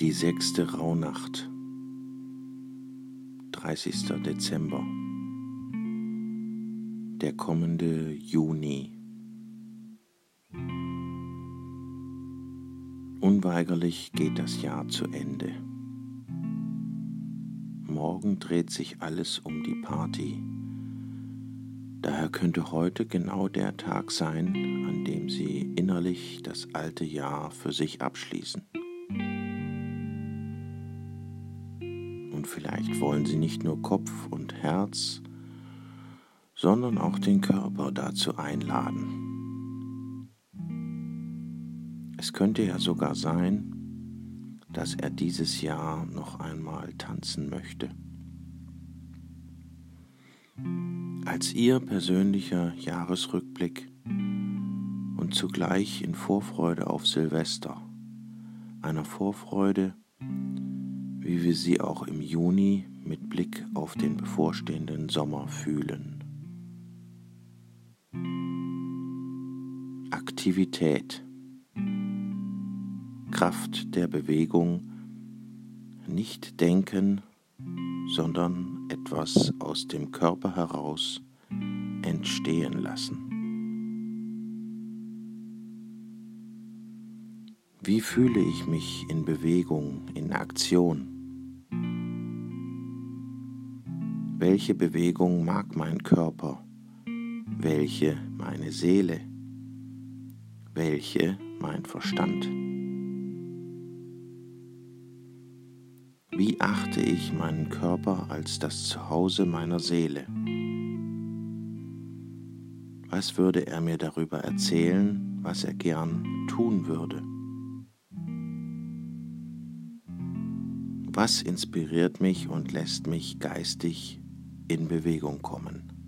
Die sechste Rauhnacht, 30. Dezember, der kommende Juni. Unweigerlich geht das Jahr zu Ende. Morgen dreht sich alles um die Party. Daher könnte heute genau der Tag sein, an dem Sie innerlich das alte Jahr für sich abschließen. Und vielleicht wollen Sie nicht nur Kopf und Herz, sondern auch den Körper dazu einladen. Es könnte ja sogar sein, dass er dieses Jahr noch einmal tanzen möchte. Als Ihr persönlicher Jahresrückblick und zugleich in Vorfreude auf Silvester, einer Vorfreude, wie wir sie auch im Juni mit Blick auf den bevorstehenden Sommer fühlen. Aktivität, Kraft der Bewegung, nicht denken, sondern etwas aus dem Körper heraus entstehen lassen. Wie fühle ich mich in Bewegung, in Aktion? Welche Bewegung mag mein Körper? Welche meine Seele? Welche mein Verstand? Wie achte ich meinen Körper als das Zuhause meiner Seele? Was würde er mir darüber erzählen, was er gern tun würde? Was inspiriert mich und lässt mich geistig in Bewegung kommen?